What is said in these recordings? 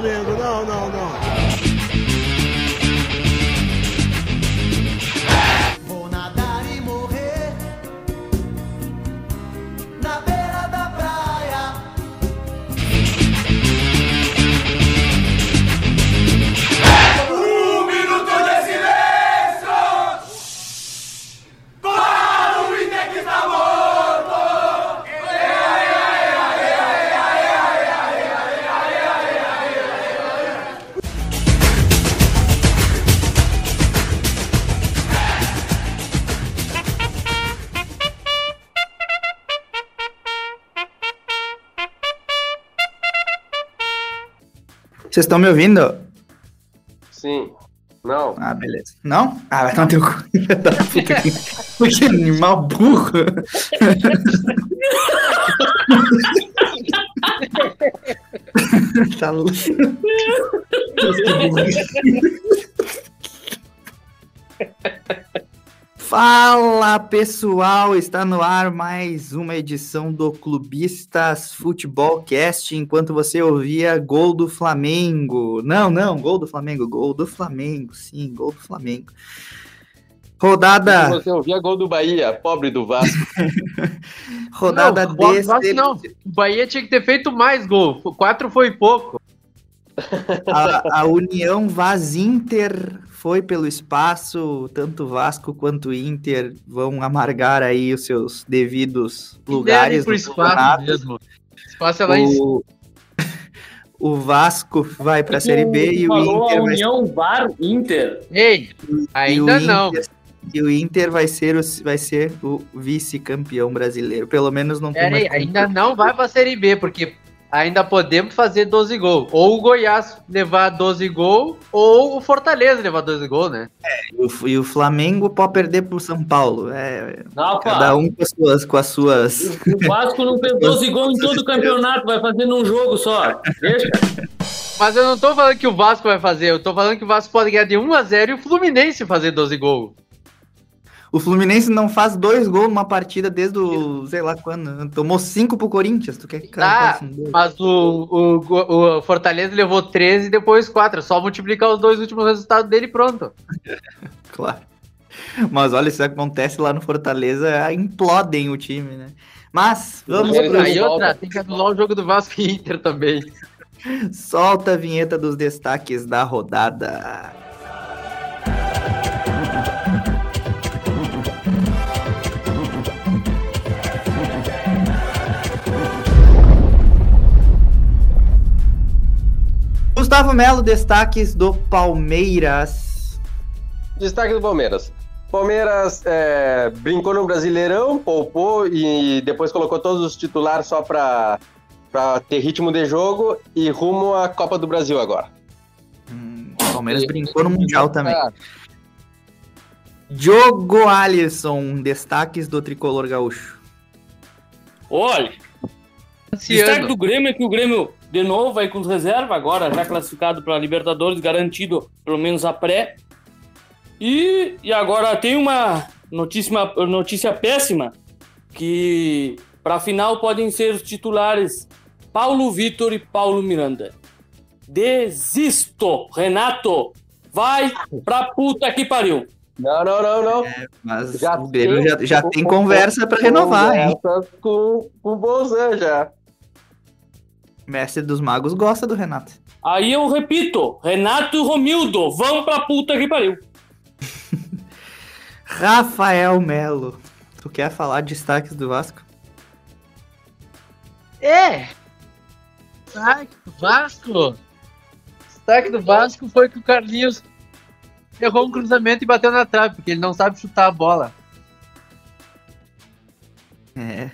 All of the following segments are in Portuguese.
Flamengo. Não, não, não. Vocês estão me ouvindo? Sim. Não. Ah, beleza. Não? Ah, vai tomar teu cu. que animal burro. tá louco. Fala pessoal, está no ar mais uma edição do Clubistas Futebol Cast. Enquanto você ouvia gol do Flamengo, não, não, gol do Flamengo, gol do Flamengo, sim, gol do Flamengo. Rodada, Você ouvia gol do Bahia, pobre do Vasco. rodada não, o Vasco desse, não. O Bahia tinha que ter feito mais gol. Quatro foi pouco. a, a União Vaz Inter foi pelo espaço, tanto Vasco quanto Inter vão amargar aí os seus devidos lugares pro no espaço campeonato. mesmo. Espaço é lá em cima. O, o Vasco vai para a Série B e o falou Inter a vai União VAR Inter. Ei, e o ainda não. Inter- E o Inter vai ser o, vai ser o vice-campeão brasileiro. Pelo menos não tem Pera aí, mais ainda não vai pra Série B, porque ainda podemos fazer 12 gols. Ou o Goiás levar 12 gols, ou o Fortaleza levar 12 gols, né? E o, e o Flamengo pode perder pro São Paulo. É, Não, cada um com as suas, com as suas O Vasco não fez 12 gols em todo o campeonato, vai fazer num jogo só. Deixa. Mas eu não tô falando que o Vasco vai fazer, eu tô falando que o Vasco pode ganhar de 1 a 0 e o Fluminense fazer 12 gols. O Fluminense não faz dois gols numa partida desde o, sei lá quando. Tomou cinco pro Corinthians. Tu quer que cara faça um? Mas o, o, o Fortaleza levou 13 e depois 4. É só multiplicar os dois últimos resultados dele e pronto. Claro. Mas olha, isso acontece lá no Fortaleza, implodem o time, né? Mas vamos pro... Aí outra, tem que anular o jogo do Vasco e Inter também. Solta a vinheta dos destaques da rodada. Gustavo Melo, destaques do Palmeiras. Destaque do Palmeiras. Palmeiras é, brincou no Brasileirão, poupou e depois colocou todos os titulares só pra ter ritmo de jogo e rumo à Copa do Brasil agora. Hum, Palmeiras brincou no Mundial também. Ah, Diogo Alisson, destaques do tricolor gaúcho. Olha, Esse destaque do Grêmio é que o Grêmio, de novo, vai com reserva, agora já classificado para Libertadores, garantido pelo menos a pré. E, e agora tem uma notícia, notícia péssima, que para a final podem ser os titulares Paulo Vitor e Paulo Miranda. Desisto, Renato! Vai pra puta que pariu! Não, não, não, não. Mas Já o Grêmio tem- já, já tem conversa para renovar, hein? Com, com o Bolzan já. Mestre dos Magos gosta do Renato. Aí eu repito, Renato e Romildo, vão pra puta que pariu. Rafael Melo. Tu quer falar de destaques do Vasco? É! Destaque do Vasco! Destaque do Vasco foi que o Carlinhos errou um cruzamento e bateu na trave, porque ele não sabe chutar a bola. É.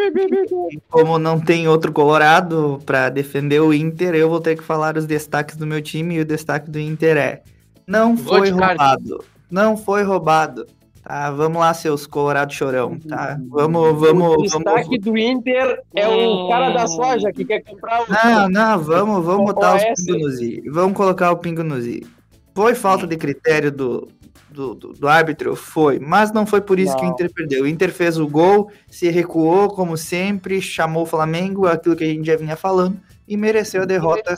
Como não tem outro Colorado para defender o Inter, eu vou ter que falar os destaques do meu time e o destaque do Inter é: não foi roubado, não foi roubado. Tá, vamos lá, seus Colorado chorão, tá? Vamos, vamos, o destaque vamos. do Inter é o cara da soja que quer comprar o. Não, não, vamos, vamos botar os OS. pingos nos i. Vamos colocar o pingo nos i. Foi falta de critério do, do, do, do árbitro? Foi, mas não foi por isso que o Não. Inter perdeu. O Inter fez o gol, se recuou, como sempre, chamou o Flamengo, aquilo que a gente já vinha falando, e mereceu a derrota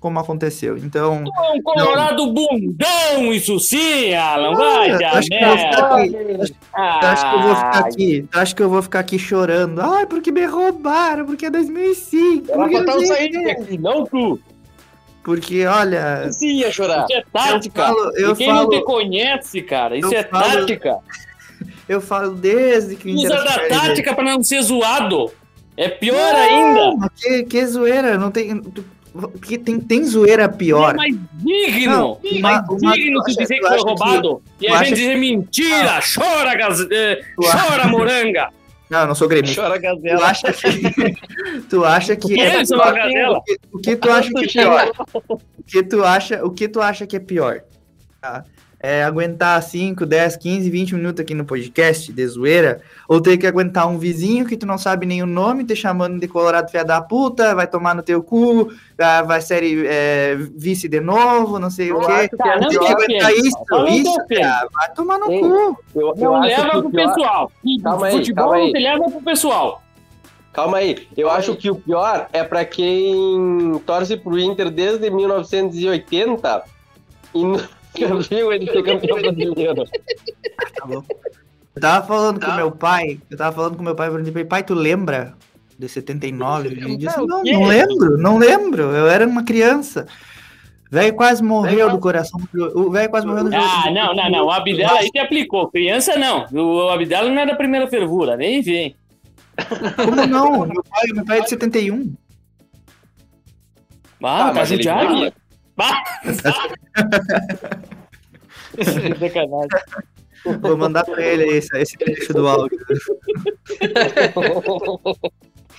como aconteceu. Então, É um colorado bundão, isso sim, Alan. Vai, eu já acho que eu vou ficar merda. aqui, eu acho que eu vou ficar Ah, aqui, acho que eu vou ficar aqui chorando. Ai, porque me roubaram, porque é 2005. Era Porque, não saindo quê. aqui, não tu. Porque olha, Sim, ia chorar. Isso é eu tática. falo, eu e quem não te falo, conhece, cara, isso eu é falo- tática. eu falo desde que Usa da tática pra não ser zoado. É pior Não, ainda. Que, que zoeira, não tem. Que tem, tem zoeira pior. É mais digno. Não, mais uma- uma- digno se acha- dizer que foi acha que- roubado. e a gente que- dizer mentira. Chora, gaz... eh, chora, moranga. Não, eu não sou gremista. Chora Tu gazela. acha que. tu acha que. Que é gazela? o que- O que tu acha que é pior? O que tu acha, o que tu acha que é pior? Tá? É aguentar 5, 10, 15, 20 minutos aqui no podcast de zoeira, ou ter que aguentar um vizinho que tu não sabe nem o nome, te chamando de colorado fia da puta, vai tomar no teu cu, vai ser é, vice de novo, não sei o quê. Tá, não Tem que aguentar isso, não isso, cara, vai tomar no Ei, cu. Eu, eu Não leva pro pior- pessoal. Calma aí, Futebol calma não aí. te leva pro pessoal. Calma aí, eu acho que o pior é pra quem torce pro Inter desde 1980 e nunca viu ele ser campeão brasileiro. Tá bom. Eu tava falando com meu pai, eu tava falando com meu pai, falando, pai, tu lembra de 79? Ele disse, Não, quê? não lembro, não lembro, eu era uma criança. Velho quase morreu do coração. O velho quase morreu no jogo. Ah, não, não, não. O Abdala aí te aplicou. Criança não. O Abdala não é da primeira fervura, nem vem. Como não? Meu pai, meu pai é de 71. Ah, tá mas ele judiado? Sacanagem. Vou mandar pra ele esse, esse trecho do áudio.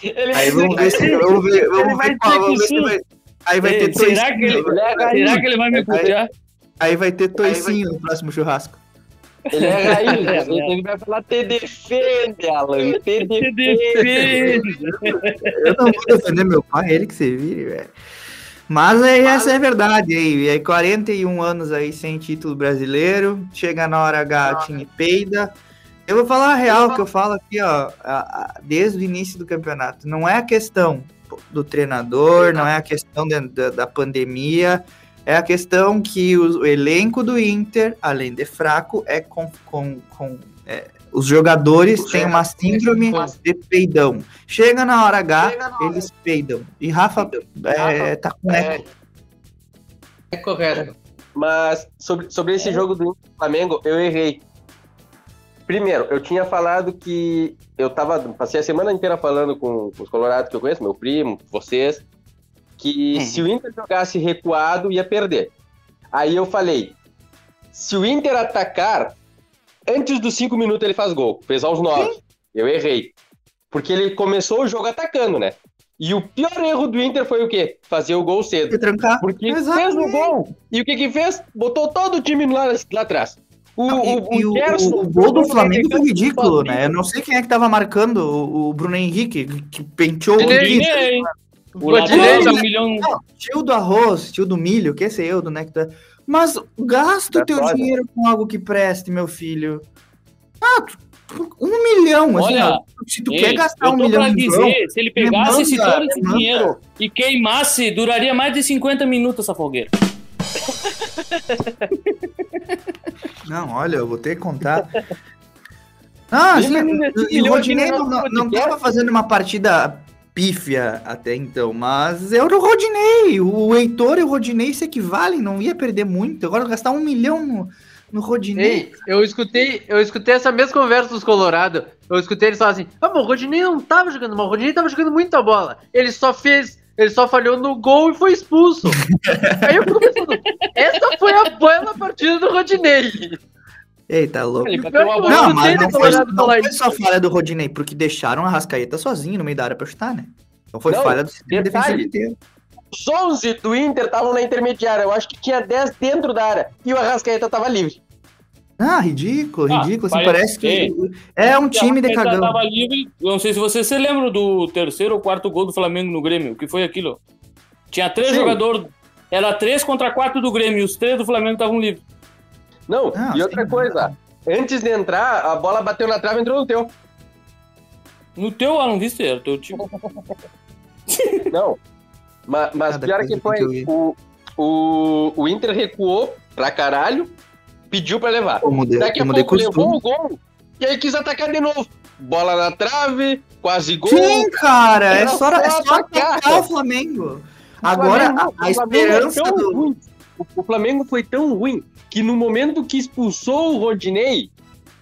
Ele Aí vai vamos ver se. Vamos ver, vamos vai ver qual. Vamos ver se vai. Aí vai Ei, ter será que ele- toicinho. Será que ele vai me putear? Aí vai ter toicinho no próximo churrasco. Ele é raiz, É, ele, é. vai falar te defende, Alan, te defende. defende. Eu não vou defender meu pai, ele que se vire, velho. Mas aí, essa é a verdade aí. E aí, 41 anos aí sem título brasileiro. Chega na hora H, o time peida. Eu vou falar a real que eu falo aqui, ó, desde o início do campeonato. Não é a questão do treinador, não é a questão de- da, da pandemia. É a questão que o, o elenco do Inter, além de fraco, é com, com, com é, os jogadores têm uma síndrome de peidão. Chega na hora H, eles peidam. E Rafa é, tá com eco. É correto. Mas sobre, sobre esse jogo do Inter Flamengo, eu errei. Primeiro, eu tinha falado que eu tava. Passei a semana inteira falando com, com os colorados que eu conheço, meu primo, vocês, que Uhum. se o Inter jogasse recuado, ia perder. Aí eu falei: se o Inter atacar, antes dos cinco minutos ele faz gol. Fez aos nove. Eu errei. Porque ele começou o jogo atacando, né? E o pior erro do Inter foi o quê? Fazer o gol cedo. Trancar. Porque fez Exatamente. o gol. E o que que fez? Botou todo o time lá, lá atrás. O, Não, o, e, e o, Gerson o gol do Flamengo foi 97 ridículo, né? Eu não sei quem é que tava marcando o, o Bruno Henrique, que penteou o. Dinei. O lateral direito. tá um milhão. Não, tio do arroz, tio do milho, que esse eu, do Nectar. Mas gasta o Da teu dinheiro com algo que preste, meu filho. Ah, tu- um milhão, assim, Olha, ó, se tu Ei, quer gastar um milhão pra dizer, João, se ele pegasse me esse, manda, todo esse manda. dinheiro e queimasse, duraria mais de 50 minutos essa fogueira. Não, olha, eu vou ter que contar. Ah, assim, e o Rodinei não, não podcast? tava fazendo uma partida pífia até então, mas eu o Rodinei. O Heitor e o Rodinei se equivalem, não ia perder muito. Agora gastar um milhão no, no Rodinei. Ei, eu escutei, eu escutei essa mesma conversa dos Colorado. Eu escutei eles falar assim: ah, mas o Rodinei não tava jogando mal, o Rodinei tava jogando muita bola. Ele só fez, ele só falhou no gol e foi expulso. Aí eu fico pensando, essa foi a bela partida do Rodinei. Ei, tá louco. Ele bateu uma bola. Não, mas não foi, não falar foi só falha do Rodinei, porque deixaram a Rascaeta sozinho no meio da área pra chutar, né? Então foi Não, falha do sistema defensivo inteiro. Os 11 do Inter estavam na intermediária. Eu acho que tinha 10 dentro da área. E o Arrascaeta tava livre. Ah, ridículo, Ah, ridículo. Assim, parece- que é um time de cagão. Tava livre. Eu não sei se você se lembra do terceiro ou quarto gol do Flamengo no Grêmio. O que foi aquilo? Tinha três Sim. jogadores. Era três contra quatro do Grêmio. E os três do Flamengo estavam livres. Não, Não, e outra sim, coisa, antes de entrar, a bola bateu na trave e entrou no teu. No teu Alan Vister, teu time. Não. Mas, mas Cada pior coisa que que foi, o, o, o Inter recuou pra caralho, pediu pra levar. Como de, Daqui a pouco levou o gol e aí quis atacar de novo. Bola na trave, quase gol. Sim, cara, é Era só, é só atacar. o Flamengo. Agora, Flamengo- a, a Flamengo é esperança tão do... ruim. O, o Flamengo foi tão ruim que no momento que expulsou o Rodinei,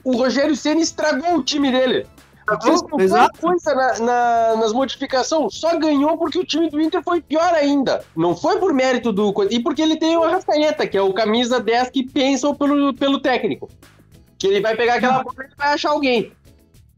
o Rogério Ceni estragou o time dele. Qualquer exato. coisa na- na- nas modificações, só ganhou porque o time do Inter foi pior ainda. Não foi por mérito do. E porque ele tem o Arrascaeta, que é o camisa 10 que pensa pelo, pelo técnico. Que ele vai pegar aquela bola e vai achar alguém.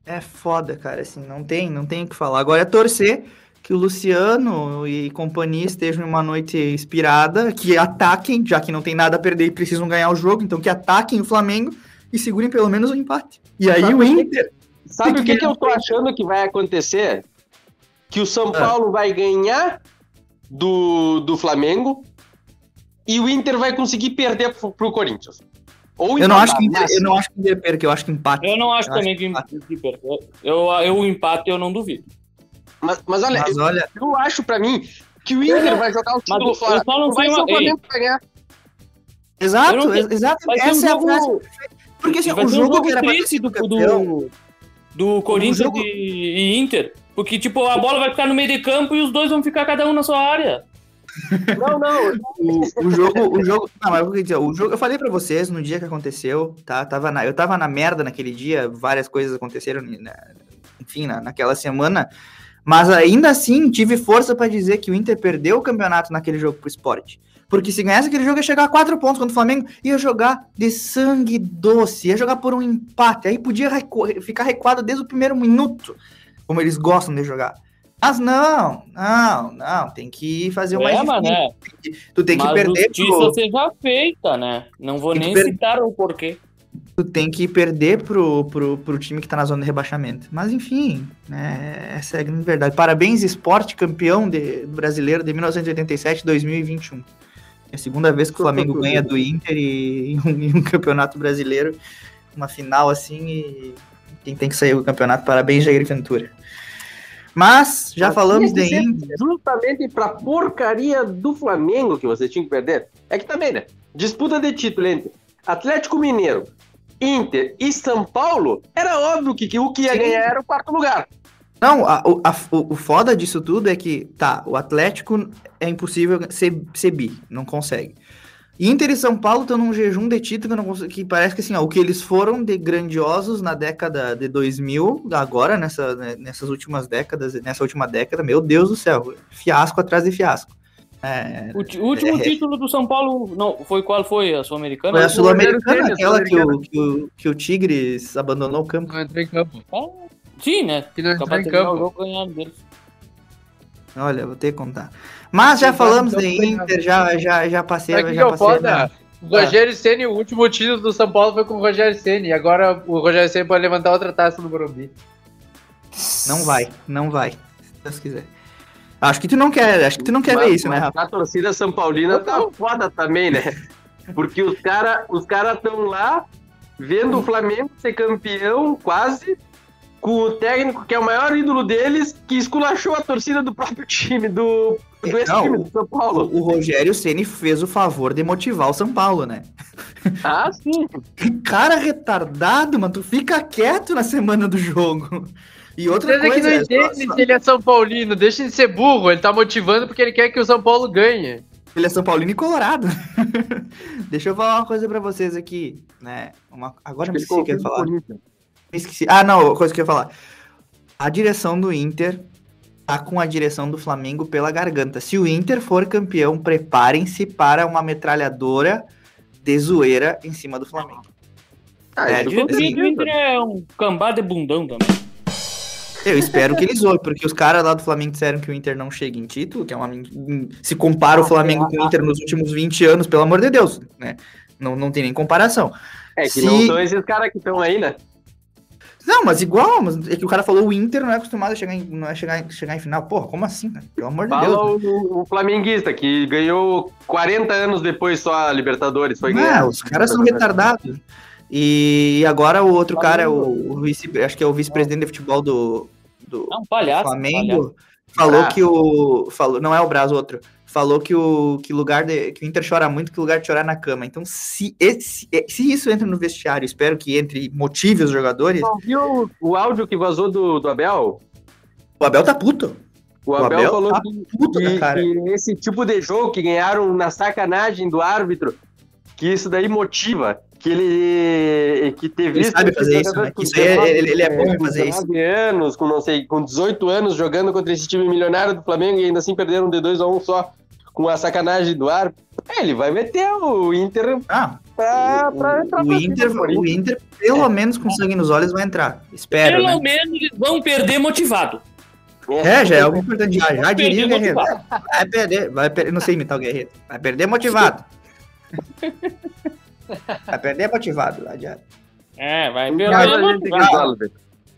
É foda, cara, assim, não tem, não tem o que falar. Agora é torcer que o Luciano e companhia estejam em uma noite inspirada, que ataquem, já que não tem nada a perder e precisam ganhar o jogo, então que ataquem o Flamengo e segurem pelo menos o empate. E aí Sabe o? Inter... Sabe o que, que eu tô achando que vai acontecer? Que o São Ah. Paulo vai ganhar do, do Flamengo e o Inter vai conseguir perder pro, pro Corinthians. Ou Eu não, acho que o Inter, eu não acho que o Inter perca, eu acho que empate. Eu não acho Eu também acho que que empate. que perca. Eu, eu, o empate eu não duvido. Mas, mas olha, Mas eu, olha, eu acho pra mim que o Inter vai jogar o título eu fora. só não vai ser o Flamengo que vai ganhar. exato, eu não exato, Vai ser essa um é a jogo- frase. Porque assim, o um jogo que era triste do, do, do Corinthians jogo- e, Inter. Porque, tipo, a bola vai ficar no meio de campo e os dois vão ficar cada um na sua área. Não, não. O, o jogo, o jogo. Não, mas eu dizer, o jogo. Eu falei pra vocês no dia que aconteceu, tá? Tava na, eu tava na merda naquele dia, várias coisas aconteceram, né, enfim, na, naquela semana. Mas ainda assim, tive força pra dizer que o Inter perdeu o campeonato naquele jogo pro esporte. Porque se ganhasse aquele jogo, ia chegar a quatro pontos contra o Flamengo, ia jogar de sangue doce, ia jogar por um empate. Aí podia recu- ficar recuado desde o primeiro minuto, como eles gostam de jogar. Mas não, não, não, tem que fazer o mais difícil. né? Tu tem que Mas perder justiça pro, seja feita, né? Não vou nem citar o porquê. Tu tem que perder pro, pro, pro time que tá na zona de rebaixamento. Mas enfim, né, essa é a grande verdade. Parabéns, esporte campeão de, brasileiro de 1987 2021. É a segunda vez que o Flamengo ganha do Inter e, em um, em um campeonato brasileiro, uma final assim, e quem tem que sair do campeonato, parabéns, Jair Ventura. Mas, já Mas falamos de Inter. Justamente pra porcaria do Flamengo que você tinha que perder. É que também, né? Disputa de título entre Atlético Mineiro, Inter e São Paulo, era óbvio que, que o que ia Sim. ganhar era o quarto lugar. Não, a- o, a- o- o foda disso tudo é que, tá, o Atlético é impossível ser, ser bi, não consegue. Inter e São Paulo estão num jejum de título que, não cons- que parece que assim, ó, o que eles foram de grandiosos na década de 2000, agora nessa, né, nessas últimas décadas, nessa última década, meu Deus do céu, fiasco atrás de fiasco. É, O, o último É. título do São Paulo não, foi qual foi? A Sul-Americana? foi a Sul-Americana, aquela que o, que, o, que o Tigres abandonou o campo. Não entrou em campo. Ah, Sim, né? Que não entrou em campo. jogo ganhando deles. Olha, vou ter que contar. Mas já Sim, falamos então de Inter, já, já, já passei, que já é passei. foda? na- O Rogério Ceni, o último título do São Paulo foi com o Rogério Ceni. E agora o Rogério Ceni pode levantar outra taça no Morumbi. Não vai, não vai. Se Deus quiser. Acho que tu não quer, acho que tu não quer Mas- ver isso, né, Rafa? A torcida São Paulina tá foda também, né? Porque os caras os cara estão lá vendo o Flamengo ser campeão, quase, com o técnico que é o maior ídolo deles, que esculachou a torcida do próprio time, do, do ex-time Não, do São Paulo. O Rogério Ceni fez o favor de motivar o São Paulo, né? Ah, sim. Cara retardado, mano, tu fica quieto na semana do jogo. E outra Vocês é que coisa, não é só- se ele é São Paulino. Deixa de ser burro. Ele tá motivando porque ele quer que o São Paulo ganhe. ele é São Paulino e Colorado. Deixa eu falar uma coisa pra vocês aqui, né? Uma- Agora me esqueci o que eu ia falar. Me Esqueci. Ah, não, coisa que eu ia falar. A direção do Inter tá com a direção do Flamengo pela garganta. Se o Inter for campeão, preparem-se para uma metralhadora de zoeira em cima do Flamengo. Ah, É, com O. Inter é um cambá de bundão também. Eu espero que eles zoem, porque os caras lá do Flamengo disseram que o Inter não chega em título, que é uma. Se compara o Flamengo com o Inter nos últimos 20 anos, pelo amor de Deus, né? Não, não tem nem comparação. É que Se- não são esses caras que estão aí, né? Não, mas igual, mas é que o cara falou o Inter não é acostumado a chegar em, não é chegar, chegar em final. Porra, como assim, cara? Pelo amor de Deus. Fala o, o flamenguista, que ganhou 40 anos depois só a Libertadores. Foi Não, ganhar. os caras são retardados. E agora o outro cara, é o, o vice, acho que é o vice-presidente de futebol do, do É um palhaço. Flamengo, falou Braço. que o. Falou, não é o Braz, outro. Falou que o que lugar de, que o Inter chora muito, que lugar de chorar na cama. Então, se, esse, se isso entra no vestiário, espero que entre e motive os jogadores, Não viu o áudio que vazou do, do Abel? o Abel tá puto. O O Abel, Abel falou tá que, Puto que- cara. que esse tipo de jogo que ganharam na sacanagem do árbitro, que isso daí motiva. Que ele que teve Ele sabe fazer isso, né? Que isso aí é- ele- ele é bom em fazer isso. 19 anos, com não sei, com 18 anos jogando contra esse time milionário do Flamengo e ainda assim perderam de 2 a 1 só com a sacanagem do árbitro. É, ele vai meter o Inter Ah, pra, pra entrar o, pra Inter, cima do o. Inter, pelo menos com sangue nos olhos, vai entrar. Espero, Pelo né? menos eles vão perder motivado. É, já é algo importante. Já, já diria o Guerreiro. motivado. Vai perder, vai perder. Não sei imitar o Guerreiro. Vai perder motivado. Vai perder motivado. Não adianta. É, vai. Não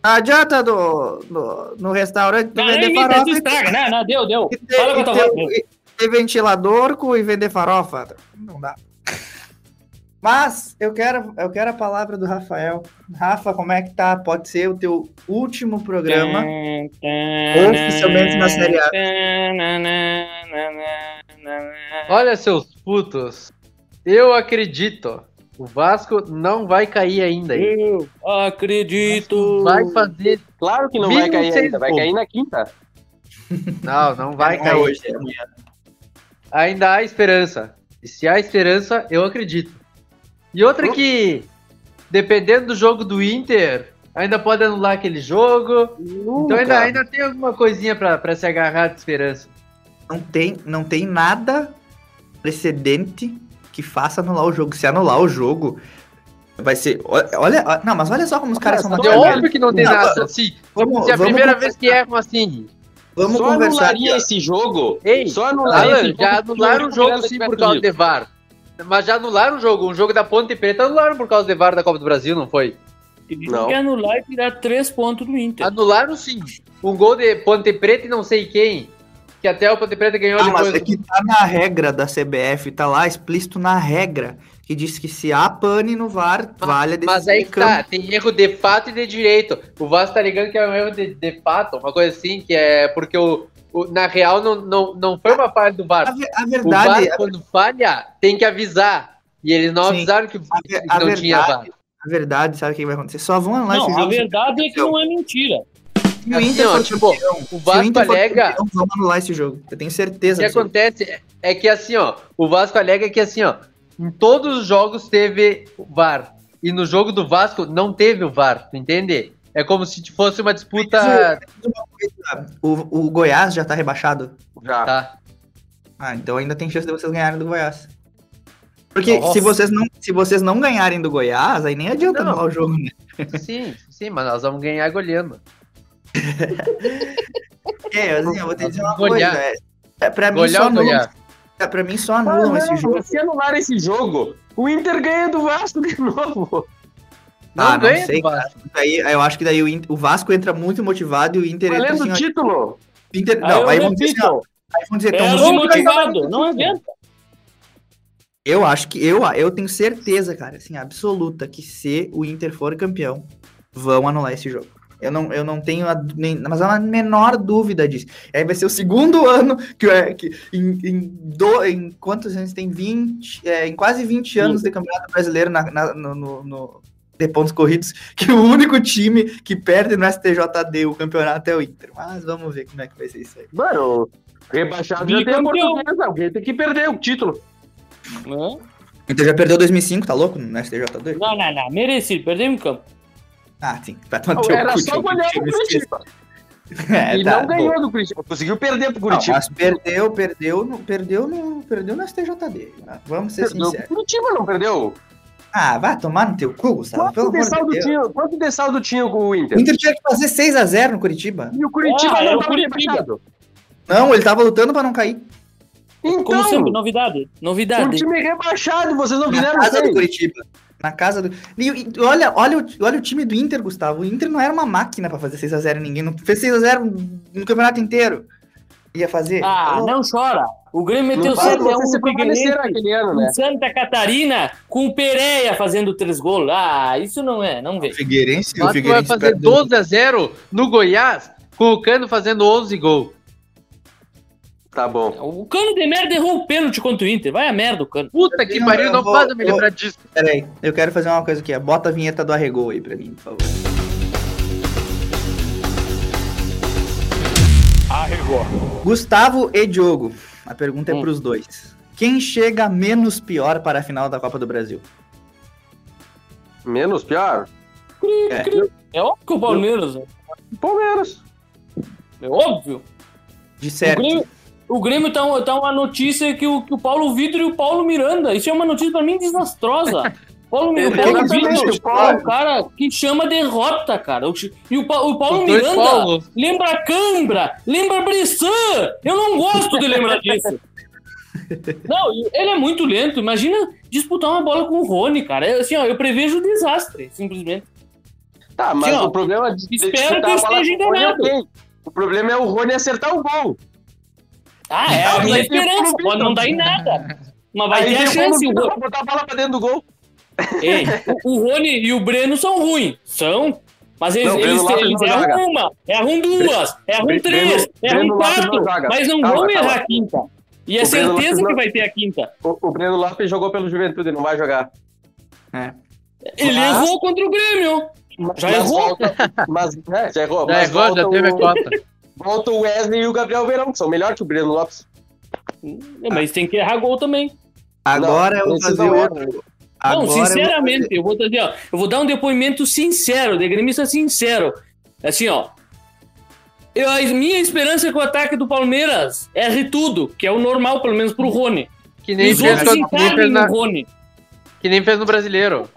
adianta do, do- no restaurante Não, vender farofa e estraga. Não, não, deu, deu. e ter, Fala e ter- e ter ventilador com, e vender farofa. Não dá. Mas eu quero, eu quero a palavra do Rafael. Rafa, como é que tá? Pode ser o teu último programa. Oficialmente na Série A. Olha, seus putos. Eu acredito. O Vasco não vai cair ainda. Eu acredito. Vai fazer. Claro que não vai cair ainda, vai cair na quinta. Não, não vai Não é cair. hoje, é amanhã. Ainda há esperança. E se há esperança, eu acredito. E outra que, dependendo do jogo do Inter, ainda pode anular aquele jogo. Então ainda, ainda tem alguma coisinha pra, pra se agarrar de esperança. Não tem, não tem nada precedente que faça anular o jogo. Se anular o jogo, vai ser. Olha, não, mas olha só como os caras são É óbvio que não tem Não, nada. vamos- Se, vamos- se é a primeira conversar. vez que erram assim. Vamos Só conversar. anularia esse jogo. Ei, Só anularia Alan, já anularam o jogo sim por causa de VAR. Mas já anularam o jogo. Um jogo da Ponte Preta anularam por causa de VAR da Copa do Brasil, não foi? Não. Quer anular e tirar três pontos do Inter. Anularam sim. Um gol de Ponte Preta e não sei quem. Que até o Ponte Preta ganhou Ah, mas depois. é que tá na regra da CBF, tá lá explícito na regra, que diz que se há pane no VAR, vale a Mas aí que tá, tem erro de fato e de direito. O Vasco tá ligando que é um erro de, de fato, uma coisa assim, que é porque o, o- na real não, não, não foi uma falha do A, VAR. a O verdade, VAR, quando falha, tem que avisar. E eles não Sim. avisaram que, a, que a não tinha VAR. verdade, a verdade, sabe o que vai acontecer? Só vão esse Não, a verdade é que não é mentira. Se o Assim, Inter ó, tipo, campeão, O o Vasco Inter for alega. campeão, vão anular esse jogo. Eu tenho O certeza que disso. acontece é- é que assim, ó, o Vasco alega que assim, ó, em todos os jogos teve o VAR. E no jogo do Vasco não teve o VAR, tu entende? É como se fosse uma disputa. O, o Goiás já tá rebaixado. Já. Tá. Ah, então ainda tem chance de vocês ganharem do Goiás. Porque Nossa. se vocês, não, se vocês não ganharem do Goiás, aí nem adianta Não. anular o jogo, né? Sim, sim, mas nós vamos ganhar goleando. É, assim, eu vou te dizer uma coisa. É, é, pra, mim só anulam, é, pra mim só Ah, anulam não, esse jogo. se anular esse jogo, o Inter ganha do Vasco de novo. Não Ah, não sei, do Vasco. Daí, eu acho que daí o, Inter- o Vasco entra muito motivado e o Inter entra Valendo assim, o título. Inter, Aí não, aí vamos dizer, assim, ó, repito, aí vamos dizer, é motivado, não adianta. Eu acho que eu, eu tenho certeza, cara, assim, absoluta, que se o Inter for campeão, vão anular esse jogo. Eu não, eu não tenho a, nem, mas a menor dúvida disso. Aí vai ser o segundo ano que, é, que em, em, do, em quantos anos tem? 20, é, em quase 20 anos de Campeonato Brasileiro na, na- no, no- no- de pontos corridos, que o único time que perde no STJD o campeonato é o Inter. Mas vamos ver como é que vai ser isso aí. Mano, rebaixado já tem a portuguesa. Alguém tem que perder o título. Não, O Inter já perdeu 2005, tá louco? No STJD? não, não, não. merecido, perdemos em campo. Ah, sim. Vai tomar no teu Era só golear o Curitiba. É, e tá, não ganhou bom. do Curitiba. Conseguiu perder pro Não, Curitiba. mas perdeu, perdeu, no, perdeu, no, perdeu no STJD. né? Vamos ser Perdeu sinceros. Curitiba, não perdeu? Ah, vai tomar no teu cu, Gustavo. Pelo Quanto de, saldo tinha, quanto de saldo tinha o O Inter? Inter tinha que fazer 6x0 no Curitiba. E o Curitiba Ah, é não o tava Curitiba. rebaixado. Não, ele tava lutando pra não cair. Então, Como sempre, novidade. um Novidade. time rebaixado, vocês não Na fizeram casa do. Curitiba. Na casa do. E, e olha, olha, o, olha o time do Inter, Gustavo. O Inter não era uma máquina pra fazer 6x0 em ninguém. Não fez 6x0 no campeonato inteiro. Ia fazer. Ah, Então, não chora. O Grêmio meteu Não fala, 7 a 1 vocês se no Figueirense. né? Santa Catarina com o Pereira fazendo três gols. Ah, isso não é, não O vem. Figueirense, O o Vasco vai Figueirense fazer perdeu. 12 a 0 no Goiás, com o Cano fazendo 11 gols. Tá bom. O Cano de merda errou o pênalti contra o Inter. Vai a merda o Cano. Puta que pariu, não vou- faz me lembrar disso. Peraí, eu quero fazer uma coisa aqui. ó. Bota a vinheta do Arregou aí pra mim, por favor. Arregou. Gustavo e Diogo. A pergunta é Hum. pros dois. Quem chega menos pior para a final da Copa do Brasil? Menos pior? É, É óbvio que o Palmeiras. né? Palmeiras. É óbvio. de certo. O Grêmio tá, tá uma notícia que o, que o Paulo Vitor e o Paulo Miranda. Isso é uma notícia pra mim desastrosa. Paulo, Mi- o Paulo Exatamente, Vitor o Paulo- é um cara que chama derrota, cara. E o, Pa- o Paulo Miranda Paulos. lembra Cambra, lembra Bressan. Eu não gosto de lembrar disso. Não, ele é muito lento. Imagina disputar uma bola com o Rony, cara. É, assim, ó, eu prevejo o desastre, simplesmente. Tá, mas Sim, ó, o problema de de espero disputar que eu a bola esteja com o Rony é enganado. O problema é o Rony acertar o gol. Ah, é a Não, minha esperança. Pode não dar em nada. Mas vai Aí ter a chance. O, pra botar a bola pra dentro do gol. Ei, o, o Rony e o Breno são ruins. São. Mas eles, Não, eles, eles erram joga. uma, erram duas, erram Breno- três, erram quatro, mas não Calma, vão calma. errar a quinta. E é O certeza Lopes que não- vai ter a quinta. O, o Breno Lopes jogou pelo Juventude, não vai jogar. Ele Mas- errou contra o Grêmio. Já Mas errou? volta- mas, é, já errou. Já mas errou, já teve a o- cota. Volta o Wesley e o Gabriel Verão, que são melhor que o Breno Lopes. É, Mas tem que errar gol também. Agora eu vou fazer não outro. erram. não, Agora eu vou sinceramente, fazer- eu vou, ó, eu vou dar um depoimento sincero, de gremista sincero. Assim, ó. Eu, a minha esperança é que o ataque do Palmeiras erre tudo, que é o normal, pelo menos pro Rony. Que nem, os fez, outros encarnem na- no Rony. que nem fez no brasileiro.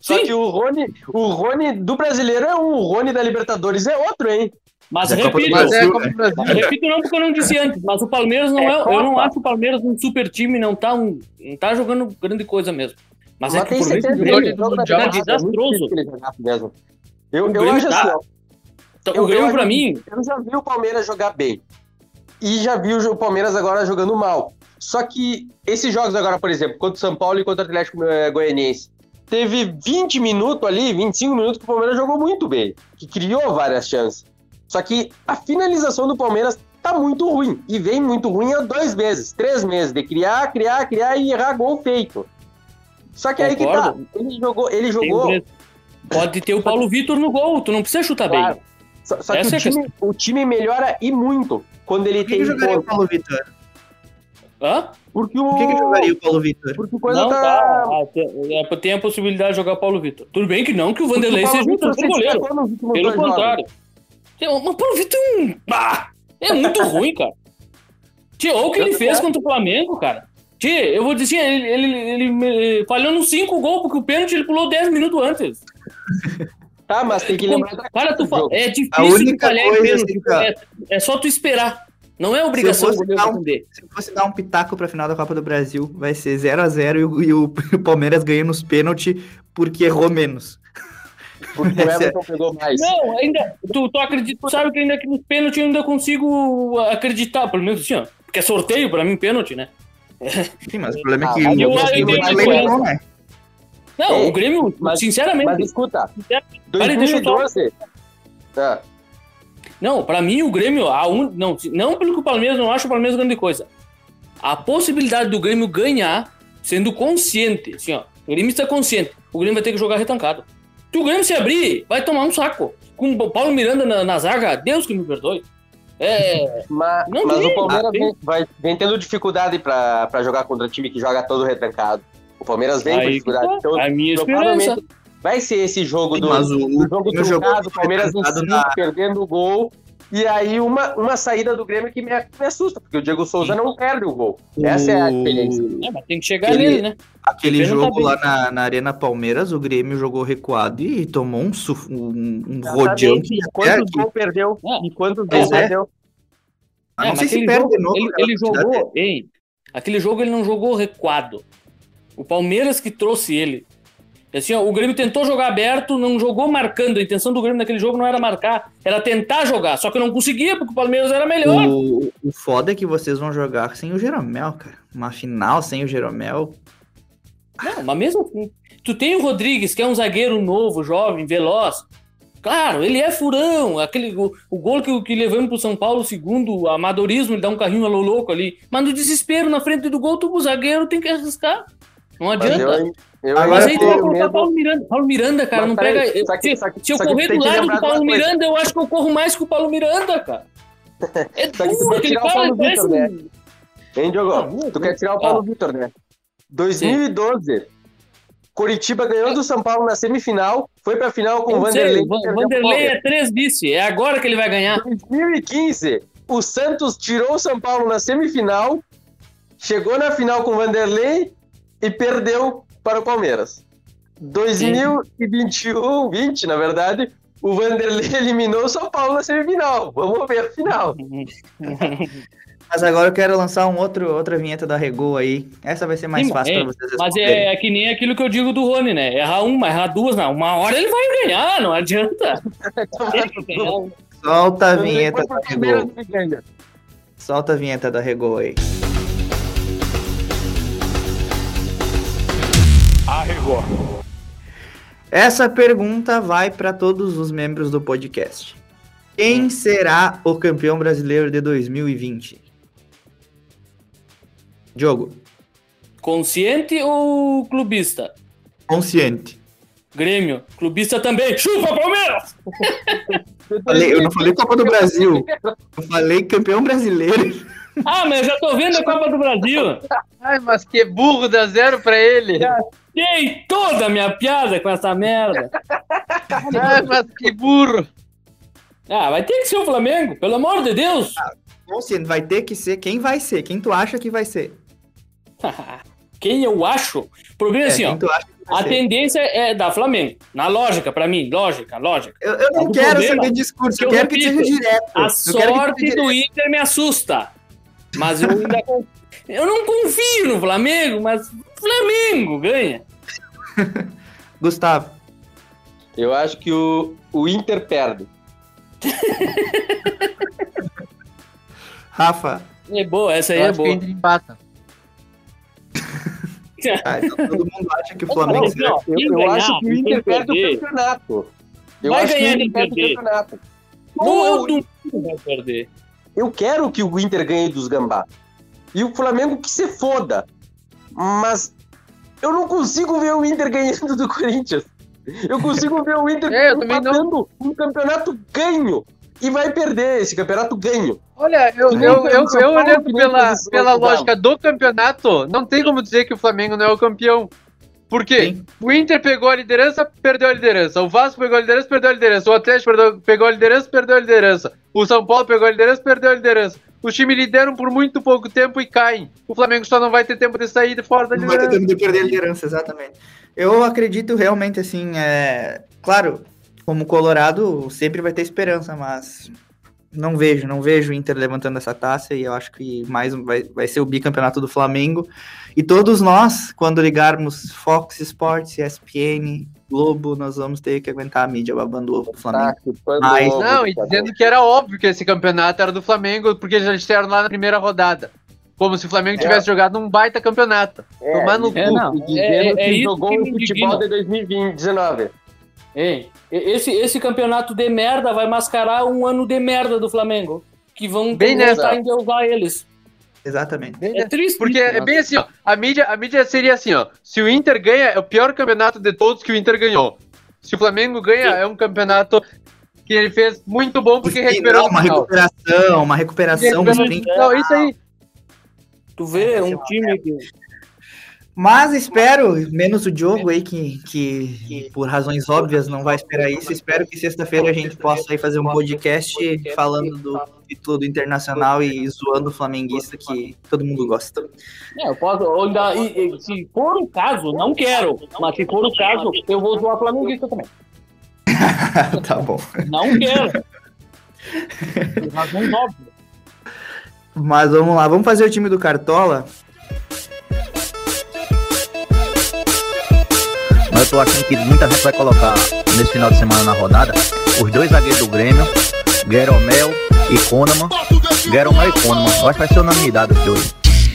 Só Sim. que o Rony, o Rony do brasileiro é um, o Rony da Libertadores é outro, hein? Mas é repito, Mas é Brasil, como né? repito não porque eu não disse antes, mas o Palmeiras não É é. eu não acho o Palmeiras um super time, não tá, um, não tá jogando grande coisa mesmo. Mas, é que o tem Palmeiras certeza o que Grêmio ele joga na Mundial tá temporada, é desastroso. mesmo. Eu, eu acho tá- assim, ó, Então, Eu- o Grêmio, acho- mim, eu já vi o Palmeiras jogar bem. E já vi o Palmeiras agora jogando mal. Só que esses jogos agora, por exemplo, contra o São Paulo e contra o Atlético eh, Goianiense, teve 20 minutos ali, 25 minutos que o Palmeiras jogou muito bem, que criou várias chances. Só que a finalização do Palmeiras tá muito ruim. E vem muito ruim há dois meses, três meses, de criar, criar, criar e errar gol feito. Só que aí que tá. Concordo. Ele jogou, ele jogou. pode ter o Paulo Vitor no gol, tu não precisa chutar Claro. bem. Só, só que o é a time, o time melhora e muito quando ele Por que, tem que jogaria o. Paulo Vitor? Hã? Porque o. Por que, que jogaria o Paulo Vitor? Porque coisa Não, tá. tá. ah, tem- é, Tem a possibilidade de jogar o Paulo Vitor. Tudo bem que não que o Vanderlei o seja um super se goleiro. Pelo dois jogos. Mas o Paulo Vitor é um. Ah, é muito ruim, cara. Tio, olha o que ele fez contra o Flamengo, cara. Tio, eu vou dizer assim, ele, ele, ele, eh, falhou nos 5 gols, porque o pênalti ele pulou 10 minutos antes. Tá, mas tem que lembrar Cara, tu fa... é difícil de única falhar em pênalti. assim, é, é só tu esperar. Não é obrigação Se dar um-. Se fosse dar um pitaco pra final da Copa do Brasil, vai ser 0x0 e, e o Palmeiras ganha nos pênaltis porque errou menos. Porque o é- Everton pegou mais. Não, ainda. Tu, tu acredita, tu sabe que ainda que nos pênaltis eu ainda consigo acreditar, pelo menos assim, ó. Porque é sorteio pra mim, pênalti, né? Sim, mas o problema é que Ah, eu- o eu não né? Não, Ei, o Grêmio, mas- sinceramente. Mas escuta, sinceramente- Peraí, deixa eu só- 2012. Tá. Não, pra mim o Grêmio, a un... não, não pelo que o Palmeiras não acha o Palmeiras grande coisa. A possibilidade do Grêmio ganhar, sendo consciente, assim, ó, o Grêmio está consciente, o Grêmio vai ter que jogar retancado. Se o Grêmio se abrir, vai tomar um saco. Com o Paulo Miranda na, na zaga, Deus que me perdoe. É, Mas, Não mas o Palmeiras ah, vem, vai- vem tendo dificuldade pra, pra jogar contra time que joga todo retrancado. O Palmeiras vem com aí dificuldade. Então, a minha provavelmente esperança. vai ser esse jogo do, Mas o, do jogo truncado, o Palmeiras em cinco, na- perdendo o gol. E aí uma, uma saída do Grêmio que me, me assusta, porque o Diego Souza não perde o gol. Essa é a O- diferença. É, mas tem que chegar Ele- nele, né? Aquele O tá jogo bem. lá na, na Arena Palmeiras, o Grêmio jogou recuado e tomou um, um, um rodeão E quantos gols perdeu? É. E quantos gols é. perdeu? É, não sei se perde jogo, de novo. Ele, pela ele jogou, hein? Aquele jogo ele não jogou recuado. O Palmeiras que trouxe ele. Assim, ó, o Grêmio tentou jogar aberto, não jogou marcando. A intenção do Grêmio naquele jogo não era marcar, era tentar jogar. Só que não conseguia, porque o Palmeiras era melhor. O, o foda é que vocês vão jogar sem o Jeromel, cara. Uma final sem o Jeromel. Não, mas mesmo assim. Tu tem o Rodrigues, que é um zagueiro novo, jovem, veloz. Claro, ele é furão. Aquele, o, o gol que, que levamos pro São Paulo, segundo o amadorismo, ele dá um carrinho alô louco ali. Mas no desespero, na frente do gol, tu, o zagueiro tem que arriscar. Não Mas adianta. eu, eu Agora Mas aí tu vai colocar medo- Paulo Miranda. Paulo Miranda, cara, Mas não pega. só que- se só que- se eu correr do lado do Paulo. Miranda, eu acho que eu corro mais que o Paulo Miranda, cara. É quer aquele cara parece Vitor, né? Hein, Diogo? Não, tu quer tirar o Ah. Paulo Vitor, né? 2012, Curitiba ganhou do São Paulo na semifinal, foi pra final com o Eu Vanderlei. Vanderlei é três vice. É agora que ele vai ganhar. 2015, o Santos tirou o São Paulo na semifinal, chegou na final com o Vanderlei e perdeu para o Palmeiras. 2021, 20, na verdade, o Vanderlei eliminou o São Paulo na semifinal. Vamos ver a final. Mas agora eu quero lançar um outro, outra vinheta da Regol aí. Essa vai ser mais Sim, fácil é, pra vocês Mas é, é que nem aquilo que eu digo do Rony, né? Errar uma, errar duas, não. Uma hora ele vai ganhar, não adianta. Solta a vinheta da Regol. Solta a vinheta da Regol aí. Essa pergunta vai para todos os membros do podcast. Quem será o campeão brasileiro de 2020? Diogo, Consciente ou clubista? consciente. Grêmio. Clubista também. Chupa, Palmeiras! Falei- eu não falei Copa do Brasil. Eu falei campeão brasileiro. Ah, mas eu já tô vendo a Copa do Brasil. Ai, mas que burro, dá zero pra ele. Dei toda a minha piada com essa merda. Ai, mas que burro. Ah, vai ter que ser o Flamengo, pelo amor de Deus. Consciente, vai ter que ser. Quem vai ser? Quem tu acha que vai ser? Quem eu acho? O problema é, É, assim, ó. que A ser? tendência é da Flamengo. Na lógica, pra mim, lógica, lógica. Eu, eu não quero problema saber discurso, que eu eu quero que repito, seja direto. A Eu que sorte do Inter me assusta. Mas eu ainda. eu não confio no Flamengo, mas o Flamengo ganha. Gustavo, Eu acho que o, o Inter perde. Rafa. É boa, essa aí Eu é acho que o boa. Inter empata. Ah, então todo mundo acha que o Não, Flamengo não, será. não. Eu, eu ganhar, acho que o Inter perde o campeonato. Eu Vai acho que o Inter perde o campeonato. Todo mundo vai perder. Eu quero que o Inter ganhe dos Gambá. E o Flamengo que se foda. Mas eu não consigo ver o Inter ganhando do Corinthians. Eu consigo ver o Inter É, eu empatando um campeonato ganho. E vai perder esse campeonato ganho. Olha, eu, nem eu, eu, eu Paulo, olhando pela, pela lógica do campeonato, não tem como dizer que o Flamengo não é o campeão. Por quê? Sim. O Inter pegou a liderança, perdeu a liderança. O Vasco pegou a liderança, perdeu a liderança. O Atlético perdeu- pegou a liderança, perdeu a liderança. O São Paulo pegou a liderança, perdeu a liderança. Os times lideram por muito pouco tempo e caem. O Flamengo só não vai ter tempo de sair de fora da Não vai ter liderança. tempo de perder a liderança, exatamente. Eu acredito realmente, assim, é... claro, como Colorado, sempre vai ter esperança, mas não vejo, não vejo o Inter levantando essa taça e eu acho que mais vai, vai ser o bicampeonato do Flamengo. E todos nós, quando ligarmos Fox Sports, ESPN, Globo, nós vamos ter que aguentar a mídia babando o ovo do Flamengo. pano Mas- ovo, Não, e dizendo que era óbvio que esse campeonato era do Flamengo, porque eles já estiveram lá na primeira rodada. Como se o Flamengo tivesse jogado um baita campeonato. É, Tomar no É, cu. não. Dizendo É- é que jogou que o futebol de 2019. Ei, esse, esse campeonato de merda vai mascarar um ano de merda do Flamengo. Que vão Bem tentar endeusar eles. Exatamente. É triste. Porque isso, é bem assim, ó. A mídia, a mídia seria assim, ó. Se o Inter ganha, é o pior campeonato de todos que o Inter ganhou. Se o Flamengo ganha, Sim. é um campeonato que ele fez muito bom porque E recuperou não, uma recuperação, uma recuperação dos Recuperou- 30. Não, isso aí. Tu vê um time que. Mas espero, menos o Diogo aí, que, que, que por razões óbvias não vai esperar isso. Espero que sexta-feira a gente possa aí fazer um podcast falando do título do Internacional e zoando o flamenguista que todo mundo gosta. É, eu posso. eu ainda- se for o caso, não quero. Mas se for o caso, eu vou zoar flamenguista também. tá bom. Não quero. Por razões óbvias. Mas vamos lá, vamos fazer o time do Cartola. Eu tô achando que muita gente vai colocar nesse final de semana na rodada os dois zagueiros do Grêmio, Gueromel e Konaman. Gueromel e Konaman. Eu acho que vai ser unanimidade os dois.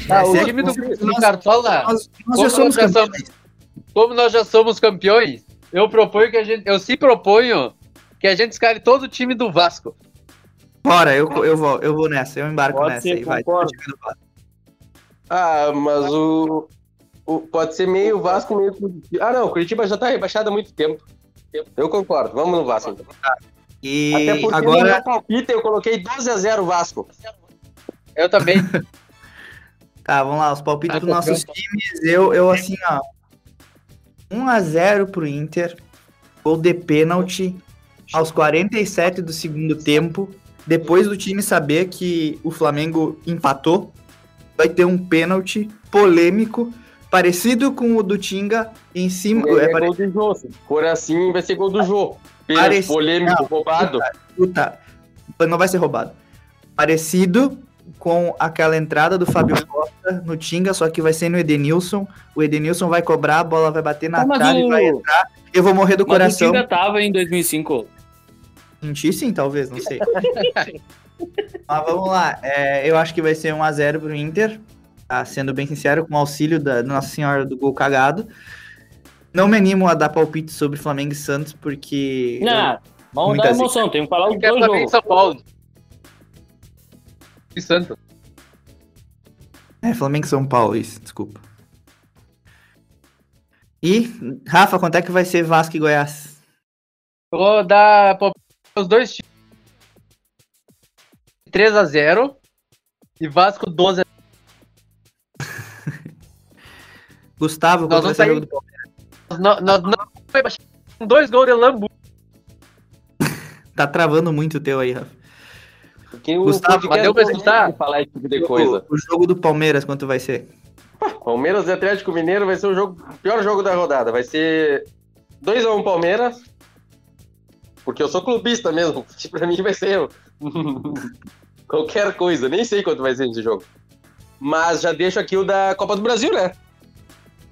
Ah, o é- time do, Cartola, Nós, nós Como somos nós já campeões. como nós já somos campeões, eu proponho que a gente. Eu se proponho que a gente escale todo o time do Vasco. Bora, eu, eu, vou, eu vou nessa, eu embarco Pode nessa ser, aí, vai. Ah, mas o- Pode ser meio Vasco, meio Curitiba. Ah, não, Curitiba já tá rebaixado há muito tempo. Eu concordo, vamos no Vasco. então. E Até porque no agora, meu palpite eu coloquei 12 a 0 Vasco. Eu também. tá, vamos lá, os palpites Ah, dos nossos times, eu, eu assim, ó, 1x0 pro Inter, gol de pênalti aos 47 do segundo tempo, depois do time saber que o Flamengo empatou, vai ter um pênalti polêmico, parecido com o do Tinga, em cima, É, é, é gol do Jô. Se for assim, vai ser gol do Jô. Parece- polêmico, não, roubado. Puta, não vai ser roubado. Parecido com aquela entrada do Fábio Costa no Tinga, só que vai ser no Edenilson. O Edenilson vai cobrar, a bola vai bater na mas trave e o- vai entrar. Eu vou morrer do Mas o coração. Tinga tava em 2005. Mentir sim, talvez, não sei. Mas vamos lá. é, eu acho que vai ser 1x0 pro Inter. Tá? Sendo bem sincero, com o auxílio da Nossa Senhora do Gol Cagado. Não me animo a dar palpite sobre Flamengo e Santos, porque. Não, vamos dar emoção, tem que falar os quero dois jogos. São Paulo. E Santos. É, Flamengo e São Paulo, isso, desculpa. E, Rafa, quanto é que vai ser Vasco e Goiás? Vou dar palpite os dois times. 3x0 e Vasco 12 Gustavo, Nós quanto vai vamos ser o sair- jogo do Palmeiras? Nós, nós não com dois gols de Lambu. Tá travando muito o teu aí, Rafa. Porque o Gustavo, mas deu pra não escutar? falar esse tipo de coisa. O, o jogo do Palmeiras, quanto vai ser? Palmeiras e Atlético Mineiro vai ser o jogo, o pior jogo da rodada. Vai ser 2x1 Palmeiras. Porque eu sou clubista mesmo. Pra mim vai ser qualquer coisa. Nem sei quanto vai ser esse jogo. Mas já deixo aqui o da Copa do Brasil, né?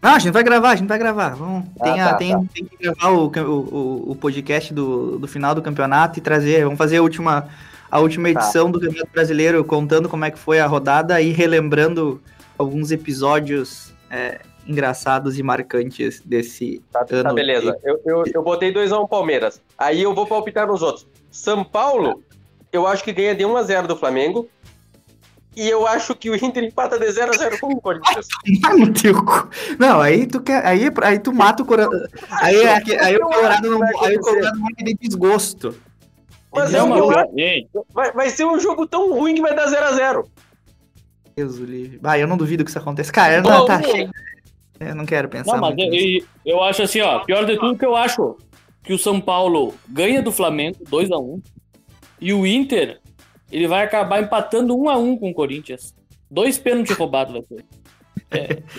Não, a gente vai gravar, a gente vai gravar. Vamos, tem, Ah, a- tá, tem, tá. tem que gravar o, o, o- podcast do, do final do campeonato e trazer. Vamos fazer a última, a última Tá. edição do Campeonato Brasileiro, contando como é que foi a rodada e relembrando alguns episódios é, engraçados e marcantes desse Tá, ano. tá, beleza. Eu, eu, eu botei 2x1 Palmeiras. Aí eu vou palpitar nos outros. São Paulo, eu acho que ganha de 1x0 do Flamengo. E eu acho que o Inter empata de 0x0 com o Corinthians. Vai no teu cu. Não, aí tu quer. Aí, aí tu mata o Colorado. Aí, é aí o Colorado não. Aí o Colorado vai ter desgosto. Mas Não, eu, eu acho ei, que vai, vai ser um jogo tão ruim que vai dar 0x0. Deus livre. Ah, eu não duvido que isso aconteça. Cara, não, Bom, tá, chega. Eu não quero pensar. não, mas muito nisso. eu, eu acho assim, ó, pior de tudo que eu acho que o São Paulo ganha do Flamengo 2x1 e o Inter, ele vai acabar empatando 1x1 com o Corinthians. Dois pênaltis roubados vai ser.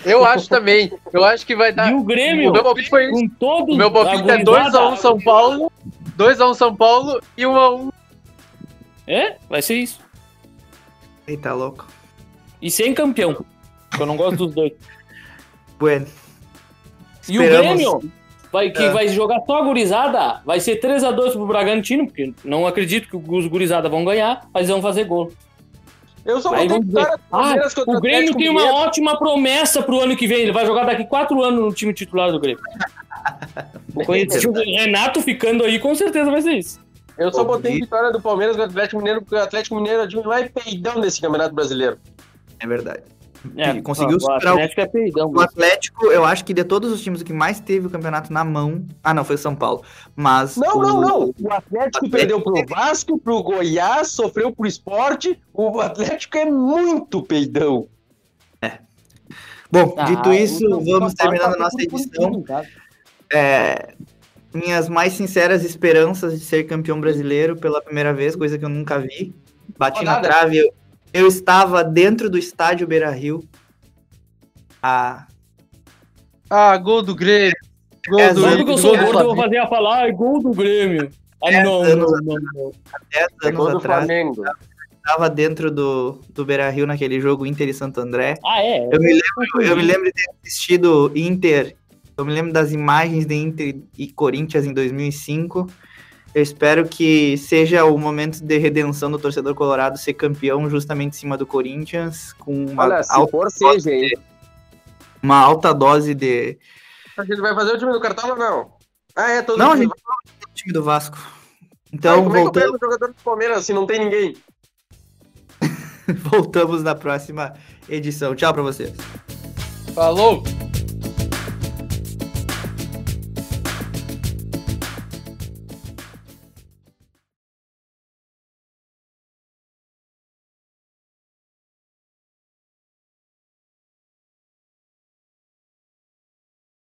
Eu acho também. Eu acho que vai dar. E o Grêmio, O meu palpite foi isso. com todo O meu palpite é 2x1 São Paulo, 2x1 São Paulo e 1x1. É, vai ser isso. Eita, louco. E sem campeão. que Eu não gosto dos dois. Bueno. E o Grêmio, vai, que É. vai jogar só a gurizada, vai ser 3x2 pro Bragantino, porque não acredito que os gurizada vão ganhar, mas vão fazer gol. Eu só vamos dizer, vitória do ah, Palmeiras contra o Grêmio tem uma Mineiro. ótima promessa pro ano que vem. Ele vai jogar daqui quatro anos no time titular do Grêmio. O Renato ficando aí, com certeza vai ser isso. Eu só botei vitória do Palmeiras contra o Atlético Mineiro, porque o Atlético Mineiro é o time mais peidão desse Campeonato Brasileiro. É verdade. É, conseguiu o superar o- Atlético é peidão. O Atlético, eu acho que de todos os times o que mais teve o campeonato na mão. Ah, não, foi o São Paulo. Mas. Não, o- não, não. O Atlético Atlético perdeu pro Vasco, pro Goiás, sofreu pro esporte. O Atlético é muito peidão. Bom, Ah, dito o isso, vamos tá terminando a nossa edição. tá? É, minhas mais sinceras esperanças de ser campeão brasileiro pela primeira vez, coisa que eu nunca vi. Bati na Rodada. trave. Eu, eu estava dentro do estádio Beira Rio. Ah, Ah, gol do Grêmio. Gol É, do, Tudo que eu sou gordo, eu vou fazer a falar, é gol do Grêmio. Ah, não, anos não, não, não. 10 É anos atrás, Flamengo. estava dentro do, do Beira Rio naquele jogo Inter e Santo André. Ah, é? Eu me lembro, eu me lembro de ter assistido Inter Eu me lembro das imagens de Inter e Corinthians em 2005. Eu espero que seja o momento de redenção do torcedor colorado ser campeão justamente em cima do Corinthians, com uma, Olha, se alta, for, seja, hein? uma alta dose de. A gente vai fazer o time do Cartola ou não? Ah, é, todo Não, a gente o time do Vasco. Ah, Então, como é que eu voltamos, pego o jogador do Palmeiras se não tem ninguém? voltamos na próxima edição. Tchau pra vocês. Falou!